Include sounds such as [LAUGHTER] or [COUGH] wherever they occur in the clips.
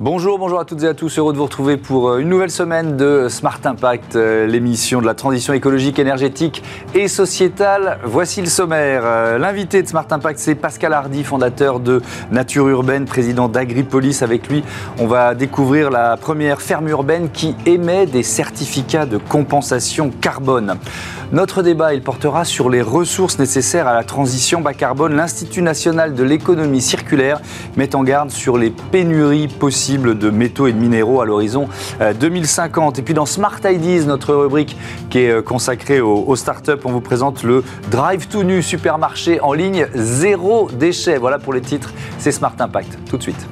Bonjour, bonjour à toutes et à tous. Heureux de vous retrouver pour euh, une nouvelle semaine de Smart Impact, euh, l'émission de la transition écologique, énergétique et sociétale. Voici le sommaire. Euh, l'invité de Smart Impact, c'est Pascal Hardy, fondateur de Nature Urbaine, président d'Agripolis. Avec lui, on va découvrir la première ferme urbaine qui émet des certificats de compensation carbone. Notre débat, il portera sur les ressources nécessaires à la transition bas carbone. L'Institut national de l'économie circulaire met en garde sur les pénuries possibles de métaux et de minéraux à l'horizon 2050. Euh, et puis dans Smart Ideas, notre rubrique qui est euh, consacrée aux, startups, on vous présente le Drive to Nu supermarché en ligne zéro déchet. Voilà pour les titres, c'est Smart Impact. Tout de suite.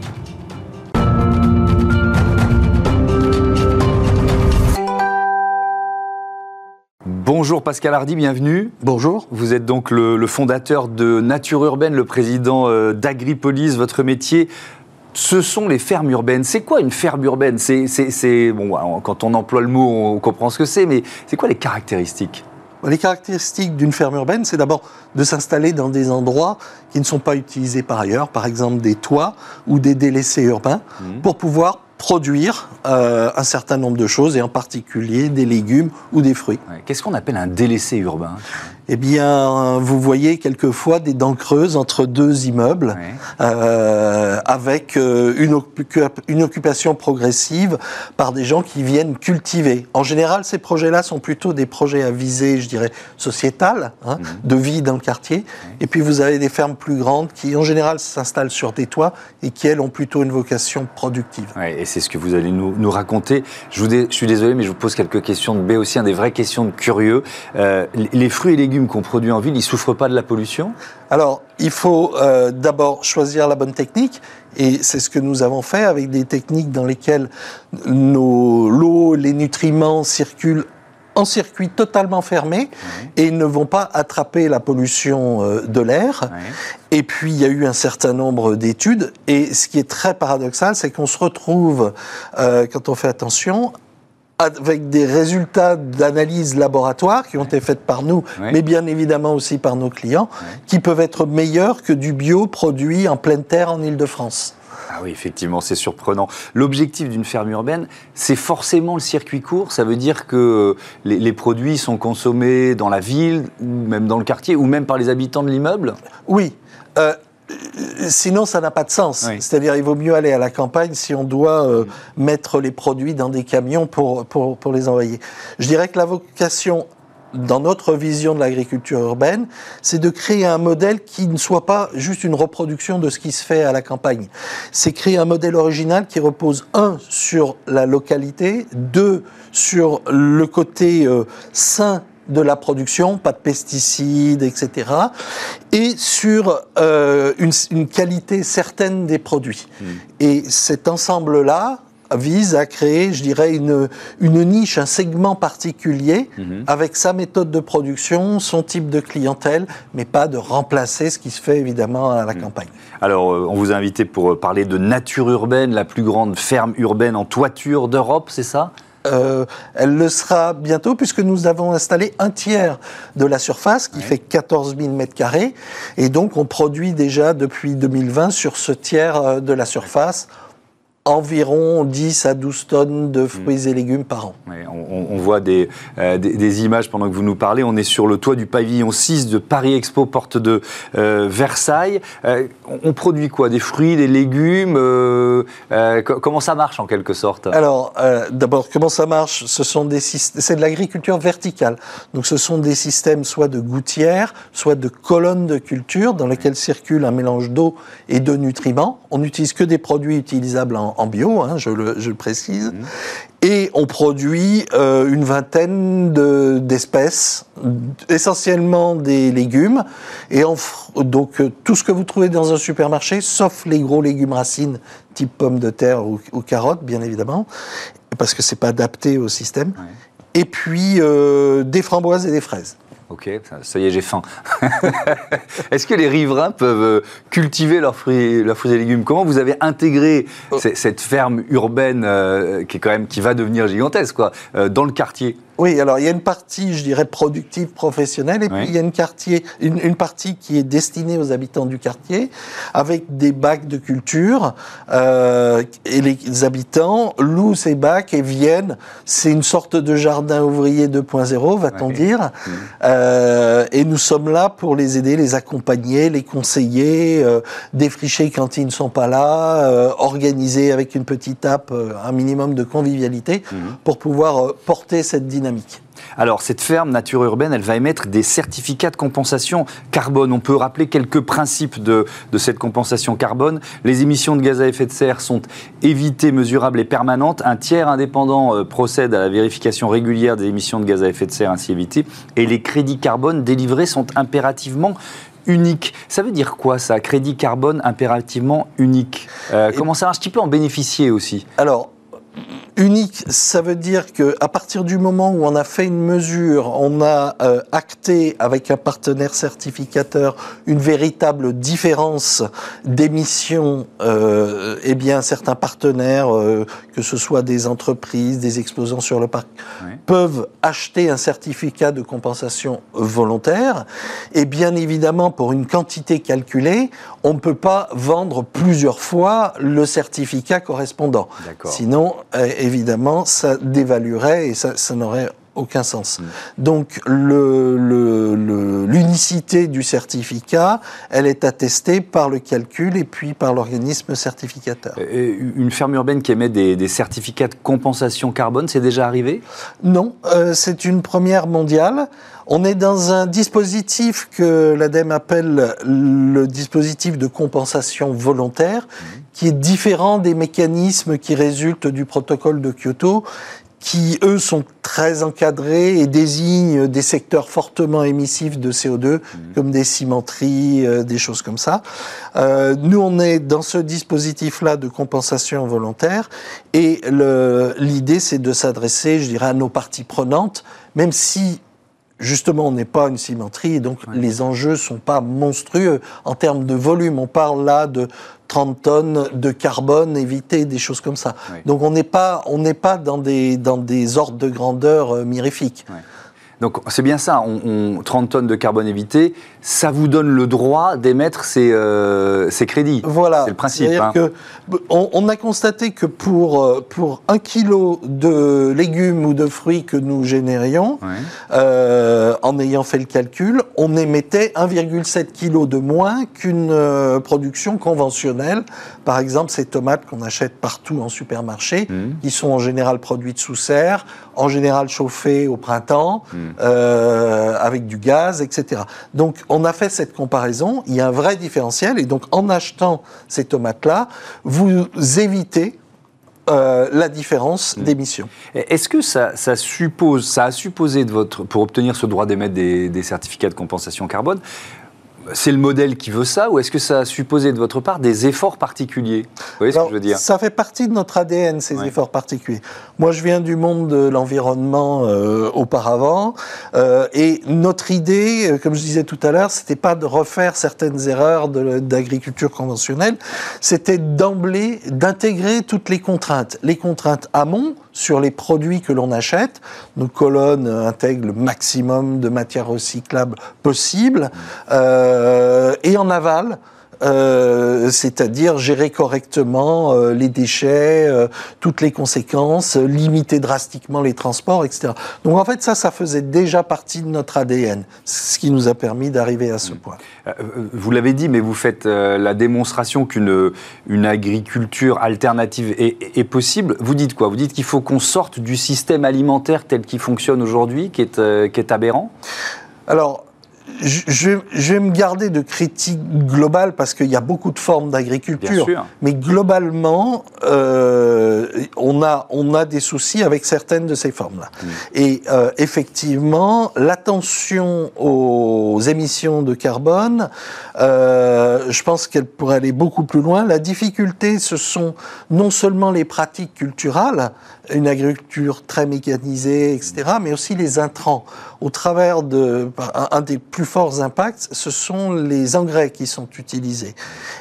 Bonjour Pascal Hardy, bienvenue. Bonjour. Vous êtes donc le, fondateur de Nature Urbaine, le président euh, d'Agripolis. Votre métier, ce sont les fermes urbaines. C'est quoi une ferme urbaine? C'est bon, quand on emploie le mot, on comprend ce que c'est, mais c'est quoi les caractéristiques? Les caractéristiques d'une ferme urbaine, c'est d'abord de s'installer dans des endroits qui ne sont pas utilisés par ailleurs, par exemple des toits ou des délaissés urbains, mmh. pour pouvoir produire euh, un certain nombre de choses, et en particulier des légumes ou des fruits. Qu'est-ce qu'on appelle un délaissé urbain? Eh bien, vous voyez quelquefois des dents creuses entre deux immeubles, euh, avec euh, une, une, occupation progressive par des gens qui viennent cultiver. En général, ces projets-là sont plutôt des projets à visée, je dirais, sociétale, hein, mhm. de vie dans le quartier. Et puis, vous avez des fermes plus grandes qui, en général, s'installent sur des toits et qui, elles, ont plutôt une vocation productive. et c'est ce que vous allez nous, nous raconter. Je, vous je, suis désolé, mais je vous pose quelques questions de B aussi, des vraies questions de curieux. Euh, les fruits et légumes qu'on produit en ville, ils ne souffrent pas de la pollution? Alors, il faut euh, d'abord choisir la bonne technique. Et c'est ce que nous avons fait avec des techniques dans lesquelles l'eau, les nutriments circulent en circuit totalement fermé et ne vont pas attraper la pollution euh, de l'air. Et puis il y a eu un certain nombre d'études et ce qui est très paradoxal, c'est qu'on se retrouve, euh, quand on fait attention, avec des résultats d'analyse laboratoire qui ont été faites par nous, mais bien évidemment aussi par nos clients, qui peuvent être meilleurs que du bio produit en pleine terre en Ile-de-France. Ah oui, effectivement, c'est surprenant. L'objectif d'une ferme urbaine, c'est forcément le circuit court. Ça veut dire que les, les, produits sont consommés dans la ville, ou même dans le quartier, ou même par les habitants de l'immeuble? Oui. Euh, Sinon, ça n'a pas de sens. C'est-à-dire, il vaut mieux aller à la campagne si on doit euh, mettre les produits dans des camions pour, pour, pour, les envoyer. Je dirais que la vocation, dans notre vision de l'agriculture urbaine, c'est de créer un modèle qui ne soit pas juste une reproduction de ce qui se fait à la campagne. C'est créer un modèle original qui repose, un, sur la localité, deux, sur le côté euh, sain de la production, pas de pesticides, etc. Et sur euh, une, qualité certaine des produits. Hmm. Et cet ensemble-là vise à créer, je dirais, une, une niche, un segment particulier hmm. avec sa méthode de production, son type de clientèle, mais pas de remplacer ce qui se fait évidemment à la hmm. campagne. Alors, euh, on vous a invité pour parler de nature urbaine, la plus grande ferme urbaine en toiture d'Europe, c'est ça? Euh, elle le sera bientôt puisque nous avons installé un tiers de la surface qui fait 14 000 mètres carrés. Et donc on produit déjà depuis 2020 sur ce tiers euh, de la surface environ 10 à 12 tonnes de fruits et légumes par an. on, voit euh, des, des, images pendant que vous nous parlez. On est sur le toit du pavillon 6 de Paris Expo, porte de euh, Versailles. Euh, on, produit quoi? Des fruits, des légumes Comment ça marche en quelque sorte? Alors, d'abord, comment ça marche? Ce sont des c'est de l'agriculture verticale. Donc, ce sont des systèmes soit de gouttières, soit de colonnes de culture dans lesquelles circule un mélange d'eau et de nutriments. On n'utilise que des produits utilisables en en bio, hein, je, le, précise. Mmh. Et on produit euh, une vingtaine d'espèces, essentiellement des légumes. Et donc euh, tout ce que vous trouvez dans un supermarché, sauf les gros légumes racines, type pommes de terre ou, carottes, bien évidemment, parce que c'est pas adapté au système. Et puis euh, des framboises et des fraises. Ok, ça, y est, j'ai faim. [LAUGHS] Est-ce que les riverains peuvent euh, cultiver leurs fruits, leurs fruits et légumes? Comment vous avez intégré oh. cette ferme urbaine euh, qui est quand même qui va devenir gigantesque, quoi, euh, dans le quartier? Oui, alors il y a une partie, je dirais, productive, professionnelle, et puis il y a une, quartier, une, partie qui est destinée aux habitants du quartier, avec des bacs de culture, euh, et les habitants louent ces bacs et viennent. C'est une sorte de jardin ouvrier 2.0, va-t-on dire. Mmh. Euh, et nous sommes là pour les aider, les accompagner, les conseiller, euh, défricher quand ils ne sont pas là, euh, organiser avec une petite app euh, un minimum de convivialité mmh. pour pouvoir porter cette dynamique. Alors, cette ferme Nature Urbaine, elle va émettre des certificats de compensation carbone. On peut rappeler quelques principes de, cette compensation carbone. Les émissions de gaz à effet de serre sont évitées, mesurables et permanentes. Un tiers indépendant euh, procède à la vérification régulière des émissions de gaz à effet de serre ainsi évitées. Et les crédits carbone délivrés sont impérativement uniques. Ça veut dire quoi ça, crédit carbone impérativement unique? Euh, Comment ça marche? Tu peux en bénéficier aussi Alors, unique, ça veut dire que à partir du moment où on a fait une mesure, on a euh, acté avec un partenaire certificateur une véritable différence d'émissions, euh, eh bien certains partenaires, euh, que ce soit des entreprises, des exposants sur le parc, peuvent acheter un certificat de compensation volontaire. Et bien évidemment, pour une quantité calculée, on ne peut pas vendre plusieurs fois le certificat correspondant. Sinon, euh, évidemment, ça dévaluerait et ça, n'aurait aucun sens. Mm. Donc l'unicité le, du certificat, elle est attestée par le calcul et puis par l'organisme certificateur. une ferme urbaine qui émet des, certificats de compensation carbone, c'est déjà arrivé? Non, euh, c'est une première mondiale. On est dans un dispositif que l'ADEME appelle le dispositif de compensation volontaire, mm. qui est différent des mécanismes qui résultent du protocole de Kyoto, qui, eux, sont très encadrés et désignent des secteurs fortement émissifs de CO2, mmh. comme des cimenteries, euh, des choses comme ça. Euh, nous, on est dans ce dispositif-là de compensation volontaire, et l'idée, c'est de s'adresser, je dirais, à nos parties prenantes, même si justement, on n'est pas une cimenterie, donc les enjeux sont pas monstrueux en termes de volume. On parle là de 30 tonnes de carbone évité, des choses comme ça. Donc on n'est pas, on n'est pas dans des, dans des ordres de grandeur euh, mirifiques. Donc c'est bien ça, on, 30 tonnes de carbone évité, ça vous donne le droit d'émettre ces, euh, ces, crédits. Voilà. C'est le principe. Hein. Que, on, a constaté que pour, euh, pour un kilo de légumes ou de fruits que nous générions, euh, en ayant fait le calcul, on émettait 1,7 kg de moins qu'une production conventionnelle. Par exemple, ces tomates qu'on achète partout en supermarché, mmh. qui sont en général produites sous serre, en général chauffées au printemps. Mmh. Euh, avec du gaz, etc. Donc on a fait cette comparaison, il y a un vrai différentiel, et donc en achetant ces tomates-là, vous évitez euh, la différence hmm. d'émission. Est-ce que ça, suppose, ça a supposé de votre, pour obtenir ce droit d'émettre des, des certificats de compensation carbone, c'est le modèle qui veut ça ou est-ce que ça a supposé de votre part des efforts particuliers Vous voyez ce que je veux dire Ça fait partie de notre ADN, ces efforts particuliers. Moi, je viens du monde de l'environnement euh, auparavant euh, et notre idée, euh, comme je disais tout à l'heure, c'était pas de refaire certaines erreurs d'agriculture conventionnelle, c'était d'emblée d'intégrer toutes les contraintes. Les contraintes amont, sur les produits que l'on achète. Nos colonnes intègrent le maximum de matières recyclables possible. Euh, et en aval, euh, c'est-à-dire gérer correctement euh, les déchets, euh, toutes les conséquences, limiter drastiquement les transports, etc. Donc en fait, ça, ça faisait déjà partie de notre ADN, ce qui nous a permis d'arriver à ce mm. point. vous l'avez dit, mais vous faites la démonstration qu'une une agriculture alternative est, est, possible. Vous dites quoi? Vous dites qu'il faut qu'on sorte du système alimentaire tel qu'il fonctionne aujourd'hui, qui est, qui est aberrant? Alors, je, vais me garder de critique globale parce qu'il y a beaucoup de formes d'agriculture. Mais globalement, euh, on, a, on a des soucis avec certaines de ces formes-là. Mm. Et euh, effectivement, l'attention aux émissions de carbone, euh, je pense qu'elle pourrait aller beaucoup plus loin. La difficulté, ce sont non seulement les pratiques culturelles, une agriculture très mécanisée, etc., mais aussi les intrants. Au travers de un, un des plus forts impacts, ce sont les engrais qui sont utilisés.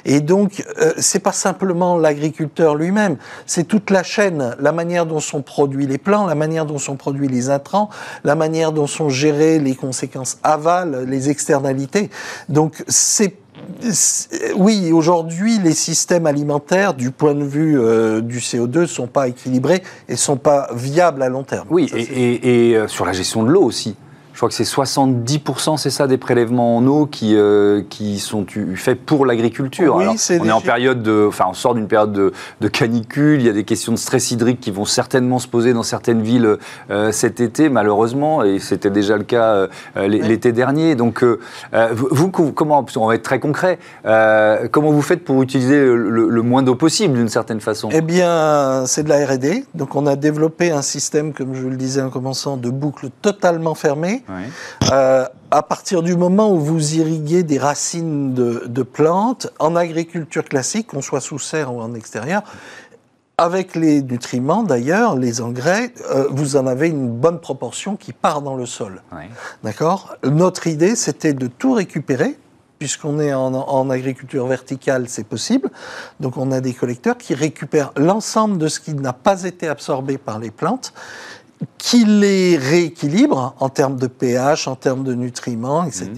Et donc, euh, c'est pas simplement l'agriculteur lui-même, c'est toute la chaîne, la manière dont sont produits les plants, la manière dont sont produits les intrants, la manière dont sont gérées les conséquences aval, les externalités. Donc, c'est oui, aujourd'hui, les systèmes alimentaires, du point de vue euh, du CO2, ne sont pas équilibrés et sont pas viables à long terme. Oui, et, et, euh, sur la gestion de l'eau aussi je crois que c'est 70%, c'est ça, des prélèvements en eau qui, euh, qui sont faits pour l'agriculture. Oui, on est en période de, enfin, on sort d'une période de, de, canicule. Il y a des questions de stress hydrique qui vont certainement se poser dans certaines villes euh, cet été, malheureusement, et c'était déjà le cas euh, l'été dernier. Donc, vous, comment, on va être très concret, comment vous faites pour utiliser le, moins d'eau possible d'une certaine façon? Eh bien, c'est de la R&D. Donc, on a développé un système, comme je le disais en commençant, de boucle totalement fermée euh, à partir du moment où vous irriguez des racines de, plantes, en agriculture classique, qu'on soit sous serre ou en extérieur, avec les nutriments d'ailleurs, les engrais, euh, vous en avez une bonne proportion qui part dans le sol. D'accord? Notre idée, c'était de tout récupérer, puisqu'on est en, en, agriculture verticale, c'est possible. Donc on a des collecteurs qui récupèrent l'ensemble de ce qui n'a pas été absorbé par les plantes qui les rééquilibre en termes de pH, en termes de nutriments, etc.,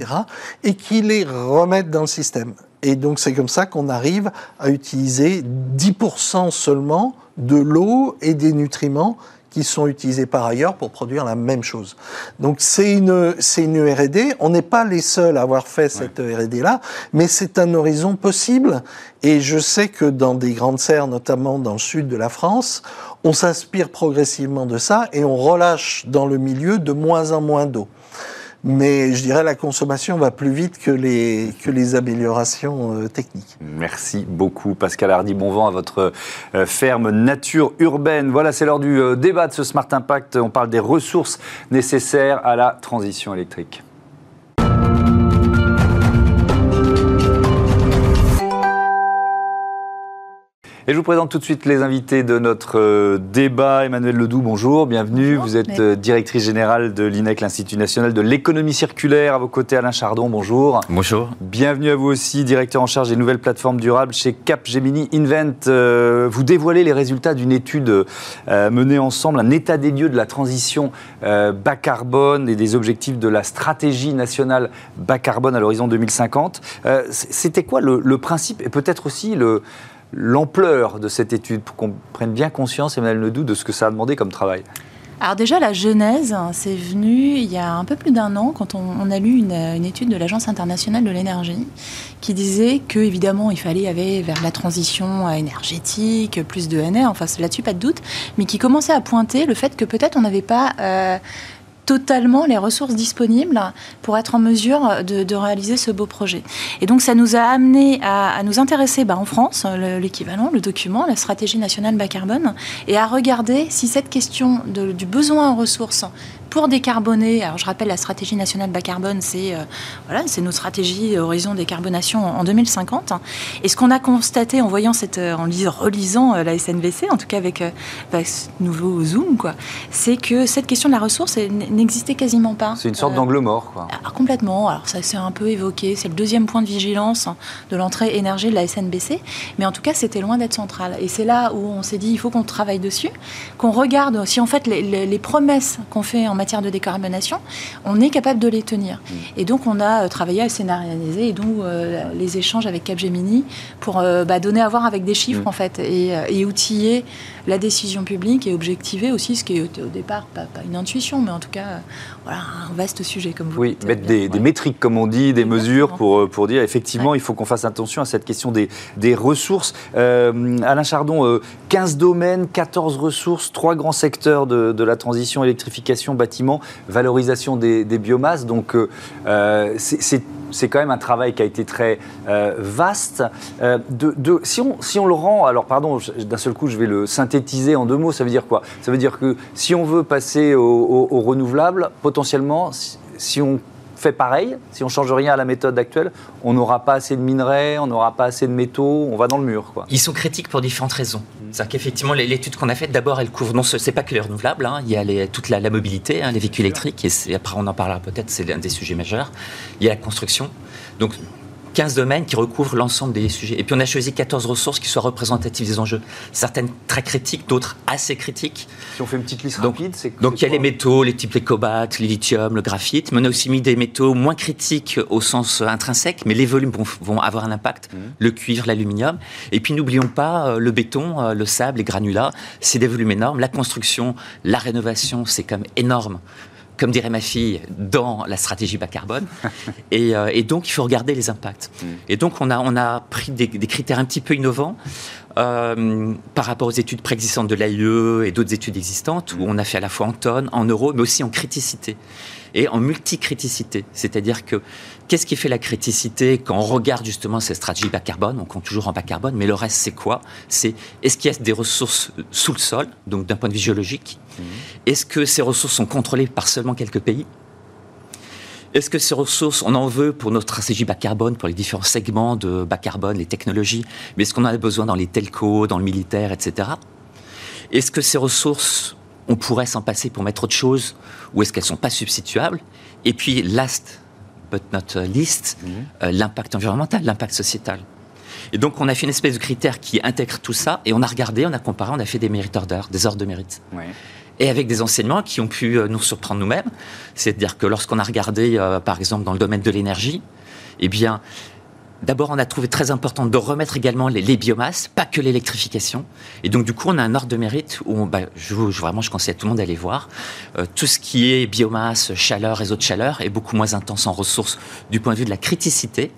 et qui les remette dans le système. Et donc c'est comme ça qu'on arrive à utiliser 10% seulement de l'eau et des nutriments qui sont utilisés par ailleurs pour produire la même chose. Donc c'est une, c'est une R&D. On n'est pas les seuls à avoir fait cette R&D-là, mais c'est un horizon possible. Et je sais que dans des grandes serres, notamment dans le sud de la France, on s'inspire progressivement de ça et on relâche dans le milieu de moins en moins d'eau mais je dirais la consommation va plus vite que les, que les améliorations euh, techniques. Merci beaucoup Pascal Hardy, bon vent à votre euh, ferme nature urbaine. Voilà, c'est l'heure du euh, débat de ce Smart Impact. On parle des ressources nécessaires à la transition électrique. Et je vous présente tout de suite les invités de notre euh, débat. Emmanuel Ledoux, bonjour, bienvenue. vous êtes euh, directrice générale de l'INEC, l'Institut national de l'économie circulaire. À vos côtés, Alain Chardon, bonjour. Bonjour. Bienvenue à vous aussi, directeur en charge des nouvelles plateformes durables chez Capgemini Invent. Euh, vous dévoilez les résultats d'une étude menée ensemble, un état des lieux de la transition bas carbone et des objectifs de la stratégie nationale bas carbone à l'horizon 2050. C'était quoi le, le principe et peut-être aussi le l'ampleur de cette étude pour qu'on prenne bien conscience, Emmanuel Ledoux, de ce que ça a demandé comme travail. Alors déjà, la genèse, c'est venu il y a un peu plus d'un an quand on, a lu une, étude de l'Agence internationale de l'énergie qui disait que évidemment il fallait aller vers la transition énergétique, plus de NR, enfin là-dessus pas de doute, mais qui commençait à pointer le fait que peut-être on n'avait pas euh, totalement les ressources disponibles pour être en mesure de, réaliser ce beau projet. Et donc ça nous a amené à, nous intéresser bah, en France, l'équivalent, le, document, la stratégie nationale bas carbone, et à regarder si cette question du besoin en ressources pour décarboner, alors je rappelle la stratégie nationale bas carbone, c'est euh, voilà, c'est nos stratégies horizon décarbonation en, 2050. Et ce qu'on a constaté en voyant cette, euh, en relisant euh, la SNVC, en tout cas avec bah, ce nouveau Zoom, quoi, c'est que cette question de la ressource n'existait quasiment pas. C'est une sorte d'angle mort, quoi. Alors, complètement. Alors ça s'est un peu évoqué. C'est le deuxième point de vigilance de l'entrée énergie de la SNBC, mais en tout cas c'était loin d'être central. Et c'est là où on s'est dit il faut qu'on travaille dessus, qu'on regarde si en fait les, les promesses qu'on fait en matière de décarbonation, on est capable de les tenir. Mm. Et donc, on a euh, travaillé à scénariser et donc euh, les échanges avec Capgemini pour euh, bah, donner à voir avec des chiffres, mm. en fait, et, outiller la décision publique et objectiver aussi ce qui est au départ pas, une intuition, mais en tout cas, voilà, un vaste sujet, comme vous Oui, mettre des, métriques, comme on dit, des mesures pour, pour dire effectivement, il faut qu'on fasse attention à cette question des, des ressources. Alain Chardon, 15 domaines, 14 ressources, trois grands secteurs de, de la transition électrification, bâtiment, valorisation des, biomasses. Donc, euh, euh, c'est quand même un travail qui a été très euh, vaste. de, si, on, si on le rend, alors pardon, d'un seul coup, je vais le synthétiser en deux mots, ça veut dire quoi? Ça veut dire que si on veut passer au, renouvelable, potentiellement, si on fait pareil, si on change rien à la méthode actuelle, on n'aura pas assez de minerais, on n'aura pas assez de métaux, on va dans le mur. Quoi. Ils sont critiques pour différentes raisons. C'est-à-dire qu'effectivement, l'étude qu'on a faite, d'abord, elle couvre non c'est pas que les renouvelables, hein. il y a toute la, mobilité, hein, les véhicules électriques, et après on en parlera peut-être, c'est l'un des sujets majeurs. Il y a la construction. Donc 15 domaines qui recouvrent l'ensemble des sujets. Et puis on a choisi 14 ressources qui soient représentatives des enjeux. Certaines très critiques, d'autres assez critiques. Si on fait une petite liste donc, rapide, c'est Donc il y a les métaux, les types les cobalt, les lithium, le graphite, mais on a aussi mis des métaux moins critiques au sens intrinsèque, mais les volumes vont, avoir un impact. Mmh. Le cuivre, l'aluminium. Et puis n'oublions pas euh, le béton, euh, le sable, les granulats, c'est des volumes énormes. La construction, la rénovation, c'est quand même énorme comme dirait ma fille, dans la stratégie bas carbone. [LAUGHS] Euh, et, donc, il faut regarder les impacts. Mm. Et donc, on a, on a pris des, critères un petit peu innovants. Euh, par rapport aux études préexistantes de l'AIE et d'autres études existantes, où on a fait à la fois en tonnes, en euros, mais aussi en criticité et en multicriticité. C'est-à-dire que qu'est-ce qui fait la criticité quand on regarde justement ces stratégies bas carbone? On compte toujours en bas carbone, mais le reste, c'est quoi? C'est est-ce qu'il y a des ressources sous le sol, donc d'un point de vue géologique? Mmh. Est-ce que ces ressources sont contrôlées par seulement quelques pays? Est-ce que ces ressources, on en veut pour notre stratégie bas carbone, pour les différents segments de bas carbone, les technologies, mais est-ce qu'on en a besoin dans les telcos, dans le militaire, etc. Est-ce que ces ressources, on pourrait s'en passer pour mettre autre chose ou est-ce qu'elles ne sont pas substituables? Et puis, last but not least, mhm. euh, l'impact environnemental, l'impact sociétal. Et donc, on a fait une espèce de critère qui intègre tout ça, et on a regardé, on a comparé, on a fait des mérite orders, des ordres de mérite. Et avec des enseignements qui ont pu euh, nous surprendre nous-mêmes. C'est-à-dire que lorsqu'on a regardé, euh, par exemple, dans le domaine de l'énergie, eh bien, D'abord, on a trouvé très important de remettre également les, biomasses, pas que l'électrification. Et donc, du coup, on a un ordre de mérite où, bah, je, vraiment, je conseille à tout le monde d'aller voir. Euh, tout ce qui est biomasse, chaleur, réseau de chaleur est beaucoup moins intense en ressources du point de vue de la criticité.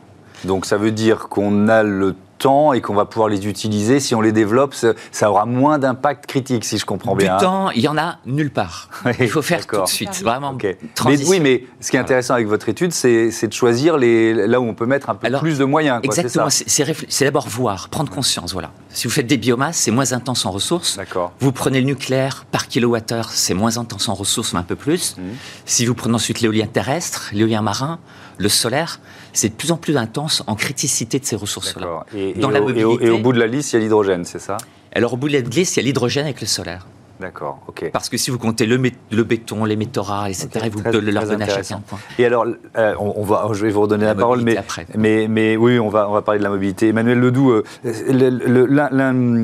Donc, ça veut dire qu'on a le temps et qu'on va pouvoir les utiliser, si on les développe, ça aura moins d'impact critique, si je comprends bien. Du temps, il y en a nulle part. [LAUGHS] il faut faire tout de suite, vraiment. Mais, oui, mais ce qui est intéressant avec votre étude, c'est de choisir les, là où on peut mettre un peu plus de moyens. exactement, c'est d'abord voir, prendre conscience. Voilà. Si vous faites des biomasses, c'est moins intense en ressources. Vous prenez le nucléaire par kilowattheure, c'est moins intense en ressources, mais un peu plus. Mmh. Si vous prenez ensuite l'éolien terrestre, l'éolien marin, le solaire, c'est de plus en plus intense en criticité de ces ressources-là. Et, au, bout de la liste, il y a l'hydrogène, c'est ça? Alors au bout de la liste, il y a l'hydrogène avec le solaire. D'accord, ok. Parce que si vous comptez le, le béton, les métaux rares, etc., vous le leur donnez à chacun. Et alors, euh, on, va, je vais vous redonner la, parole, mais, mais, mais, oui, on va, on va parler de la mobilité. Emmanuel Ledoux, euh, l'un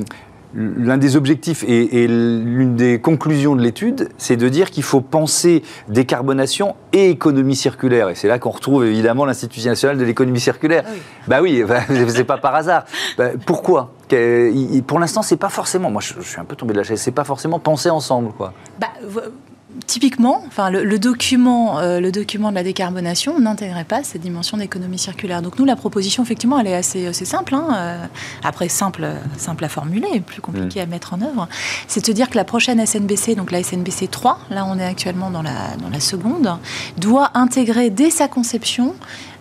l'un des objectifs et, l'une des conclusions de l'étude, c'est de dire qu'il faut penser décarbonation et économie circulaire. Et c'est là qu'on retrouve évidemment l'Institut national de l'économie circulaire. Ah bah oui, bah, [LAUGHS] c'est pas par hasard. Bah, pourquoi? Pour l'instant, c'est pas forcément. Moi, je, suis un peu tombé de la chaise. C'est pas forcément penser ensemble, quoi. Bah, typiquement, enfin, le, document, euh, le document de la décarbonation n'intégrait pas cette dimension d'économie circulaire. Donc nous, la proposition, effectivement, elle est assez, simple. Hein, euh, après, simple, simple à formuler, plus compliqué mm. à mettre en œuvre. C'est de se dire que la prochaine SNBC, donc la SNBC 3, là on est actuellement dans la, dans la seconde, doit intégrer dès sa conception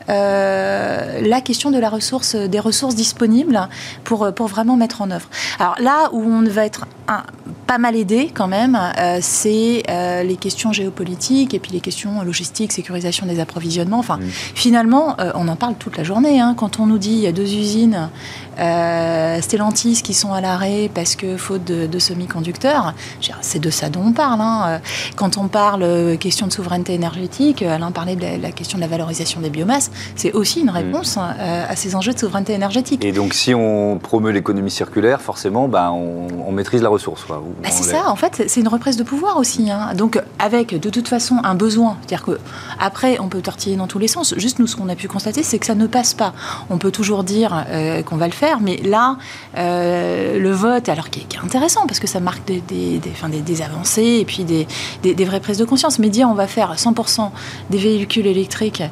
euh, la question de la ressource, des ressources disponibles pour, pour vraiment mettre en œuvre. Alors là où on va être un, pas mal aidé quand même, euh, c'est euh, les questions géopolitiques et puis les questions logistiques, sécurisation des approvisionnements. Enfin, finalement, on en parle toute la journée. Hein. quand on nous dit il y a deux usines Stellantis qui sont à l'arrêt parce que faute de, semi-conducteurs, c'est de ça dont on parle. Hein. Quand on parle question de souveraineté énergétique, Alain parlait de la, la question de la valorisation des biomasses c'est aussi une réponse hein, euh, à ces enjeux de souveraineté énergétique. Et donc, si on promeut l'économie circulaire, forcément, bah, on, maîtrise la ressource. Bah, c'est ça, en fait, c'est une reprise de pouvoir aussi. Hein. Donc, avec de toute façon un besoin, c'est-à-dire qu'après, on peut tortiller dans tous les sens. Juste, nous, ce qu'on a pu constater, c'est que ça ne passe pas. On peut toujours dire euh, qu'on va le faire, mais là, euh, le vote, alors qui est, intéressant, parce que ça marque des, des, des, avancées et puis des, des, vraies prises de conscience, mais dire on va faire 100% des véhicules électriques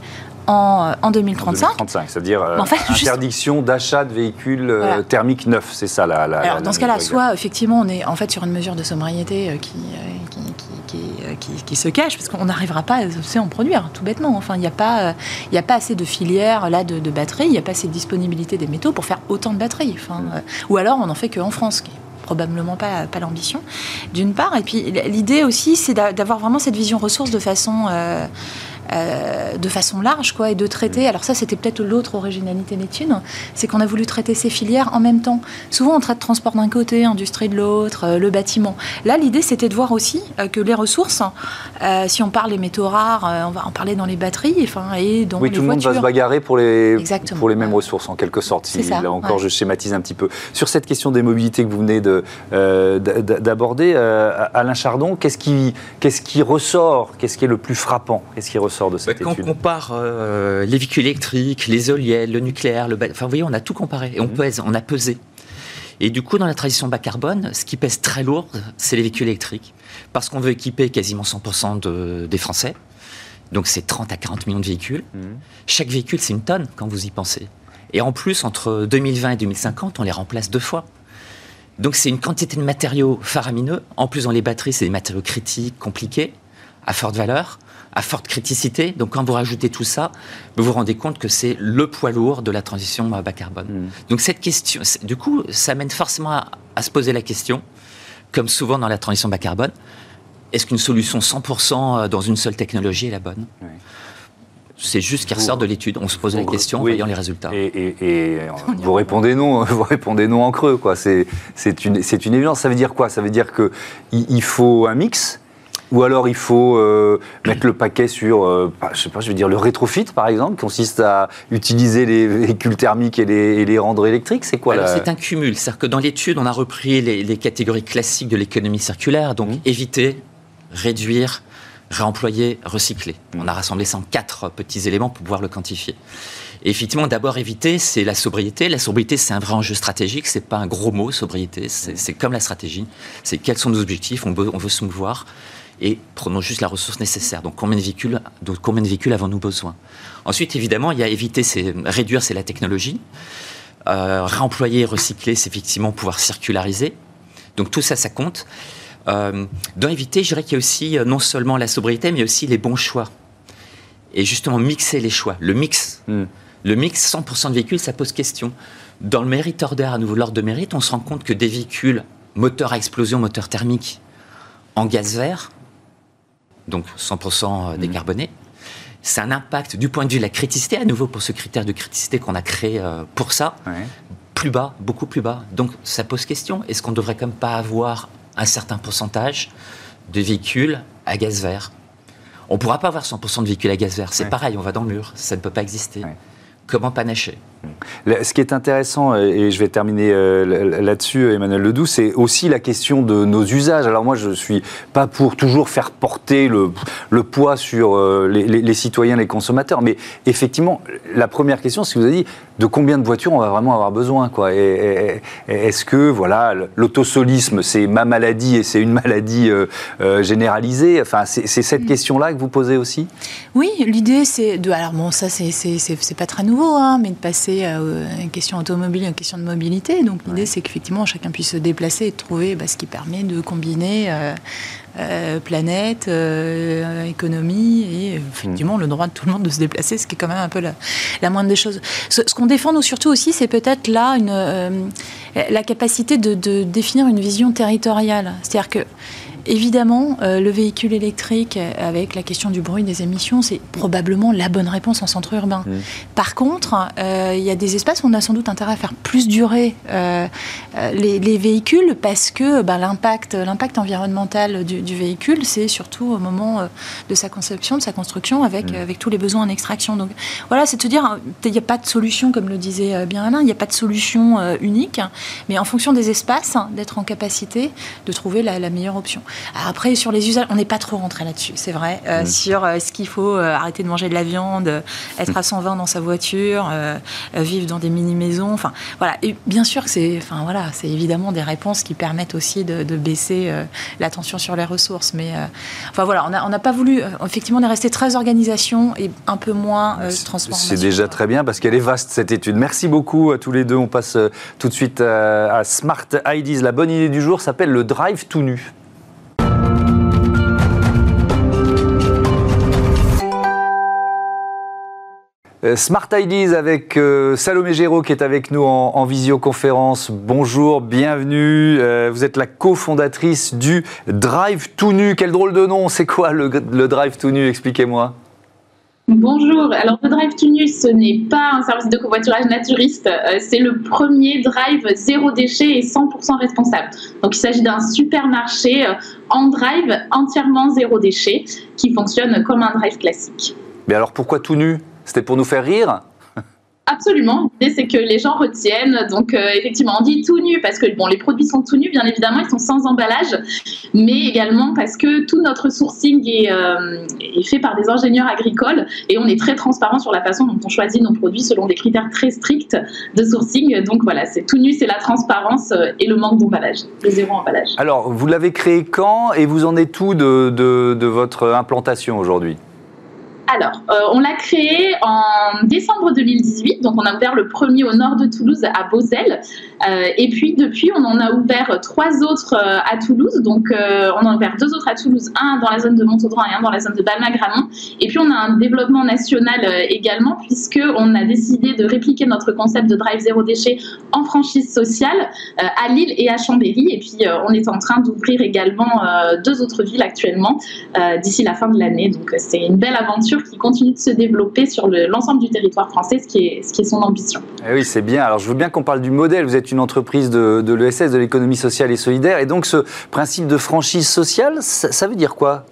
en, en 2035. 2035, c'est-à-dire euh, interdiction d'achat de véhicules euh, thermiques neufs, c'est ça la, la Alors, dans ce cas-là, soit effectivement on est en fait sur une mesure de sobriété euh, qui, qui, se cache, parce qu'on n'arrivera pas à en produire, tout bêtement. Enfin, il n'y a, pas, il a pas assez de filières là, de, batteries, il n'y a pas assez de disponibilité des métaux pour faire autant de batteries. Enfin, mm. ou alors on n'en fait qu'en France, qui est probablement pas, pas l'ambition, d'une part. Et puis l'idée aussi, c'est d'avoir vraiment cette vision ressource de façon de façon large, quoi, et de traiter. Alors ça, c'était peut-être l'autre originalité d'étude, c'est qu'on a voulu traiter ces filières en même temps. Souvent, on traite transport d'un côté, industrie de l'autre, le bâtiment. Là, l'idée, c'était de voir aussi que les ressources, si on parle des métaux rares, on va en parler dans les batteries, enfin, et dans oui, les tout le monde va se bagarrer pour les, pour les mêmes ressources, en quelque sorte. Si, là encore, je schématise un petit peu. Sur cette question des mobilités que vous venez d'aborder, Alain Chardon, qu'est-ce qui, qu'est-ce qui ressort Qu'est-ce qui est le plus frappant Qu'est-ce qui ressort de cette Quand étude on compare euh, les véhicules électriques, les éoliennes, le nucléaire, le enfin, vous voyez, on a tout comparé et on mmh. pèse, on a pesé. Et du coup, dans la transition bas carbone, ce qui pèse très lourd, c'est les véhicules électriques. Parce qu'on veut équiper quasiment 100% de, des Français. Donc c'est 30 à 40 millions de véhicules. Mmh. Chaque véhicule, c'est une tonne quand vous y pensez. Et en plus, entre 2020 et 2050, on les remplace deux fois. Donc c'est une quantité de matériaux faramineux. En plus, dans les batteries, c'est des matériaux critiques, compliqués, à forte valeur, à forte criticité. Donc quand vous rajoutez tout ça, vous vous rendez compte que c'est le poids lourd de la transition bas carbone. Hmm. Donc cette question, du coup, ça mène forcément à, se poser la question, comme souvent dans la transition bas carbone, est-ce qu'une solution 100% dans une seule technologie est la bonne? C'est juste qu'il ressort de l'étude. On se pose la question en voyant les résultats. Et, [LAUGHS] vous répondez non, [LAUGHS] vous répondez non en creux. C'est, une, une évidence. Ça veut dire quoi? Ça veut dire qu'il il faut un mix ou alors il faut euh, mettre le paquet sur, euh, je sais pas, je veux dire le rétrofit par exemple, qui consiste à utiliser les véhicules thermiques et les, les rendre électriques. C'est quoi alors, C'est un cumul. C'est-à-dire que dans l'étude, on a repris les, catégories classiques de l'économie circulaire, donc mmh. éviter, réduire, réemployer, recycler. On a rassemblé 104 petits éléments pour pouvoir le quantifier. Et effectivement, d'abord éviter, c'est la sobriété. La sobriété, c'est un vrai enjeu stratégique. C'est pas un gros mot, sobriété. C'est comme la stratégie. C'est quels sont nos objectifs. On veut, on veut se mouvoir et prenons juste la ressource nécessaire. Donc combien de véhicules, combien de véhicules avons-nous besoin? Ensuite, évidemment, il y a éviter, c'est réduire, c'est la technologie. Euh, réemployer, recycler, c'est effectivement pouvoir circulariser. Donc tout ça, ça compte. Euh, dans éviter, je dirais qu'il y a aussi euh, non seulement la sobriété, mais aussi les bons choix. Et justement, mixer les choix. Le mix. Hmm. Le mix, 100% de véhicules, ça pose question. Dans le mérite order, à nouveau l'ordre de mérite, on se rend compte que des véhicules moteur à explosion, moteur thermique, en gaz vert, donc 100% euh, hmm. décarbonés, c'est un impact du point de vue de la criticité, à nouveau pour ce critère de criticité qu'on a créé pour ça, plus bas, beaucoup plus bas. Donc ça pose question. Est-ce qu'on ne devrait quand même pas avoir un certain pourcentage de véhicules à gaz vert? On ne pourra pas avoir 100% de véhicules à gaz vert. C'est pareil, on va dans le mur. Ça ne peut pas exister. Comment panacher? Ce qui est intéressant, et je vais terminer euh, là-dessus, Emmanuel Ledoux, c'est aussi la question de nos usages. Alors moi, je ne suis pas pour toujours faire porter le, poids sur euh, les, citoyens, les consommateurs, mais effectivement, la première question, c'est que vous avez dit, de combien de voitures on va vraiment avoir besoin quoi? Est-ce que, voilà, l'autosolisme, c'est ma maladie et c'est une maladie euh, généralisée? Enfin, c'est cette question-là que vous posez aussi? Oui, l'idée, c'est de... Alors bon, ça, c'est pas très nouveau, hein, mais de passer euh, une question automobile, une question de mobilité. Donc l'idée, c'est qu'effectivement, chacun puisse se déplacer et trouver bah, ce qui permet de combiner euh, euh, planète, économie et effectivement le droit de tout le monde de se déplacer, ce qui est quand même un peu la, moindre des choses. Ce, qu'on défend, nous, surtout aussi, c'est peut-être là une, la capacité de, de définir une vision territoriale. C'est-à-dire que Évidemment, euh, le véhicule électrique avec la question du bruit des émissions, c'est probablement la bonne réponse en centre urbain. Mmh. Par contre, euh, il y a des espaces où on a sans doute intérêt à faire plus durer euh, les, véhicules parce que bah, l'impact, l'impact environnemental du, véhicule, c'est surtout au moment de sa conception, de sa construction, avec, mmh. avec tous les besoins en extraction. Donc voilà, c'est de se dire, il n'y a pas de solution, comme le disait bien Alain, il n'y a pas de solution unique, mais en fonction des espaces, d'être en capacité de trouver la meilleure option. Après, sur les usages, on n'est pas trop rentré là-dessus, c'est vrai. Euh. Sur euh, ce qu'il faut euh, arrêter de manger de la viande, être à 120 dans sa voiture, vivre dans des mini-maisons. Enfin, voilà. Et bien sûr que c'est enfin, voilà, évidemment des réponses qui permettent aussi de, baisser la tension sur les ressources. Mais enfin, voilà, on n'a pas voulu. effectivement, on est resté très organisation et un peu moins transformation. C'est déjà très bien parce qu'elle est vaste cette étude. Merci beaucoup à tous les deux. On passe tout de suite à Smart IDs. La bonne idée du jour s'appelle le drive tout nu. Smart Ideas avec euh, Salomé Géraud qui est avec nous en, visioconférence. Bonjour, bienvenue. Euh, vous êtes la cofondatrice du Drive tout nu. Quel drôle de nom, c'est quoi le, Drive tout nu? Expliquez-moi. Bonjour, alors le Drive Tunus, ce n'est pas un service de covoiturage naturiste, euh, c'est le premier drive zéro déchet et 100% responsable. Donc il s'agit d'un supermarché euh, en drive entièrement zéro déchet qui fonctionne comme un drive classique. Mais alors pourquoi tout nu? C'était pour nous faire rire Absolument. L'idée, c'est que les gens retiennent. Donc, euh, effectivement, on dit tout nu parce que bon, les produits sont tout nus, bien évidemment, ils sont sans emballage, mais également parce que tout notre sourcing est, euh, est, fait par des ingénieurs agricoles et on est très transparent sur la façon dont on choisit nos produits selon des critères très stricts de sourcing. Donc, voilà, c'est tout nu, c'est la transparence euh, et le manque d'emballage, le zéro emballage. Alors, vous l'avez créé quand et vous en êtes tout de, de, de votre implantation aujourd'hui? Alors, euh, on l'a créé en décembre 2018, donc on a ouvert le premier au nord de Toulouse, à Beauzelle. Euh, et puis depuis, on en a ouvert trois autres euh, à Toulouse. Donc, on en a ouvert deux autres à Toulouse, un dans la zone de Montaudoin et un dans la zone de Balma-Gramont. Et puis, on a un développement national également, puisqu'on a décidé de répliquer notre concept de drive zéro déchet en franchise sociale à Lille et à Chambéry. Et puis, on est en train d'ouvrir également deux autres villes actuellement d'ici la fin de l'année. Donc, c'est une belle aventure qui continue de se développer sur l'ensemble du territoire français, ce qui est, ce qui est son ambition. Eh oui, c'est bien. Alors, je veux bien qu'on parle du modèle. Vous êtes une entreprise de, de l'ESS, de l'économie sociale et solidaire. Et donc, ce principe de franchise sociale, ça, veut dire quoi?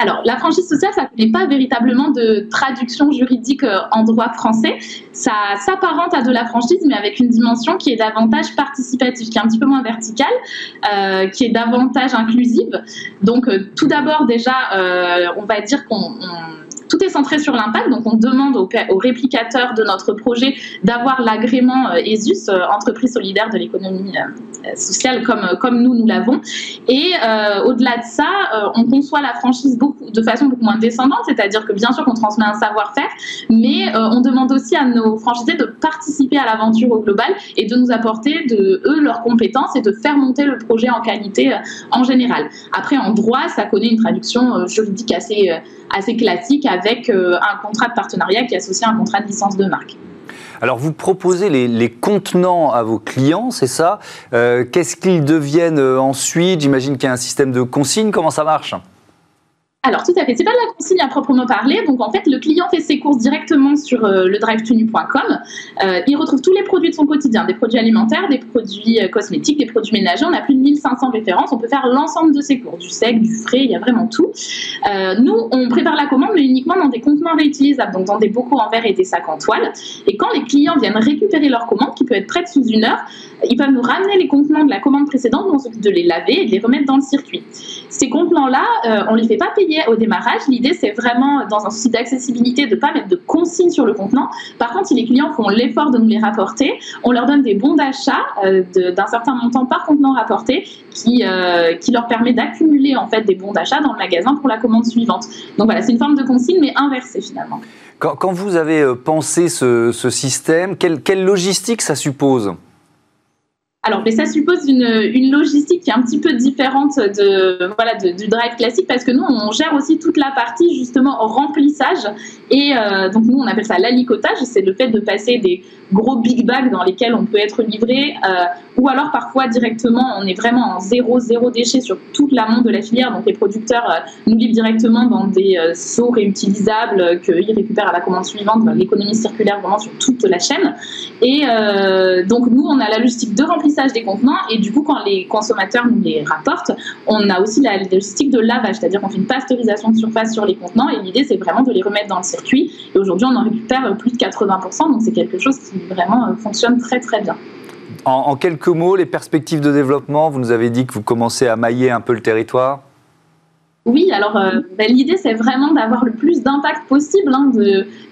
Alors, la franchise sociale, ça n'est pas véritablement de traduction juridique euh, en droit français. Ça s'apparente à de la franchise, mais avec une dimension qui est davantage participative, qui est un petit peu moins verticale, euh, qui est davantage inclusive. Donc, euh, tout d'abord, déjà, on va dire qu'on tout est centré sur l'impact, donc on demande aux, réplicateurs de notre projet d'avoir l'agrément euh, ESUS, euh, entreprise solidaire de l'économie euh, sociale, comme, nous, nous l'avons. Et au-delà de ça, on conçoit la franchise de façon beaucoup moins descendante, c'est-à-dire que bien sûr qu'on transmet un savoir-faire, mais on demande aussi à nos franchisés de participer à l'aventure au global et de nous apporter de eux leurs compétences et de faire monter le projet en qualité en général. Après, en droit, ça connaît une traduction juridique assez, assez classique avec euh, un contrat de partenariat qui associe un contrat de licence de marque. Alors vous proposez les, contenants à vos clients, c'est ça? Euh, Qu'est-ce qu'ils deviennent euh, ensuite? J'imagine qu'il y a un système de consigne. Comment ça marche? Alors tout à fait, c'est pas de la consigne à proprement parler. Donc en fait, le client fait ses courses directement sur euh, le drivetunu.com. Euh, il retrouve tous les produits de son quotidien, des produits alimentaires, des produits euh, cosmétiques, des produits ménagers. On a plus de 1500 références. On peut faire l'ensemble de ses courses, du sec, du frais, il y a vraiment tout. nous, on prépare la commande, mais uniquement dans des contenants réutilisables, donc dans des bocaux en verre et des sacs en toile. Et quand les clients viennent récupérer leur commande, qui peut être prête sous une heure, ils peuvent nous ramener les contenants de la commande précédente, on de les laver et de les remettre dans le circuit. Ces contenants-là, euh, on les fait pas payer au démarrage. L'idée, c'est vraiment, dans un souci d'accessibilité, de ne pas mettre de consignes sur le contenant. Par contre, si les clients font l'effort de nous les rapporter, on leur donne des bons d'achat euh, d'un certain montant par contenant rapporté qui, euh, qui leur permet d'accumuler en fait des bons d'achat dans le magasin pour la commande suivante. Donc voilà, c'est une forme de consigne, mais inversée finalement. Quand, vous avez pensé ce, système, quelle logistique ça suppose? Alors, mais ça suppose une, une, logistique qui est un petit peu différente de, voilà, du drive classique parce que nous, on gère aussi toute la partie justement remplissage. Et euh, donc, nous, on appelle ça l'alicotage. C'est le fait de passer des gros big bags dans lesquels on peut être livré euh, ou alors parfois directement, on est vraiment en zéro, zéro déchet sur toute l'amont de la filière. Donc, les producteurs euh, nous livrent directement dans des seaux réutilisables qu'ils récupèrent à la commande suivante, l'économie circulaire vraiment sur toute la chaîne. Et donc, nous, on a la logistique de remplissage des contenants. Et du coup quand les consommateurs nous les rapportent, on a aussi la logistique de lavage, c'est-à-dire qu'on fait une pasteurisation de surface sur les contenants. Et l'idée c'est vraiment de les remettre dans le circuit. Et aujourd'hui on en récupère plus de 80% donc c'est quelque chose qui vraiment euh, fonctionne très très bien. En, quelques mots, les perspectives de développement, vous nous avez dit que vous commencez à mailler un peu le territoire oui, alors euh, ben, l'idée c'est vraiment d'avoir le plus d'impact possible hein,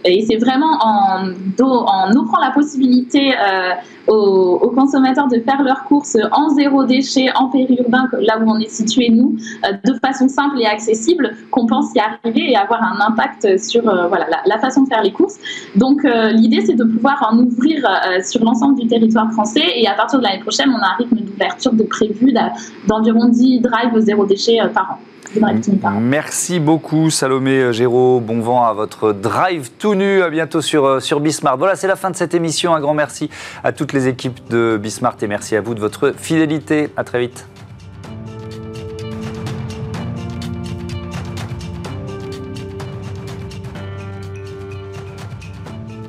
et c'est vraiment en, offrant la possibilité euh, aux, consommateurs de faire leurs courses en zéro déchet, en périurbain, là où on est situé nous, euh, de façon simple et accessible, qu'on pense y arriver et avoir un impact sur voilà, la, façon de faire les courses. Donc l'idée c'est de pouvoir en ouvrir sur l'ensemble du territoire français et à partir de l'année prochaine on a un rythme d'ouverture de prévu d'environ 10 drives zéro déchet par an. Merci beaucoup Salomé Géraud. Bon vent à votre drive tout nu. À bientôt sur, euh, sur Bismart. Voilà, c'est la fin de cette émission. Un grand merci à toutes les équipes de Bismart et merci à vous de votre fidélité. À très vite.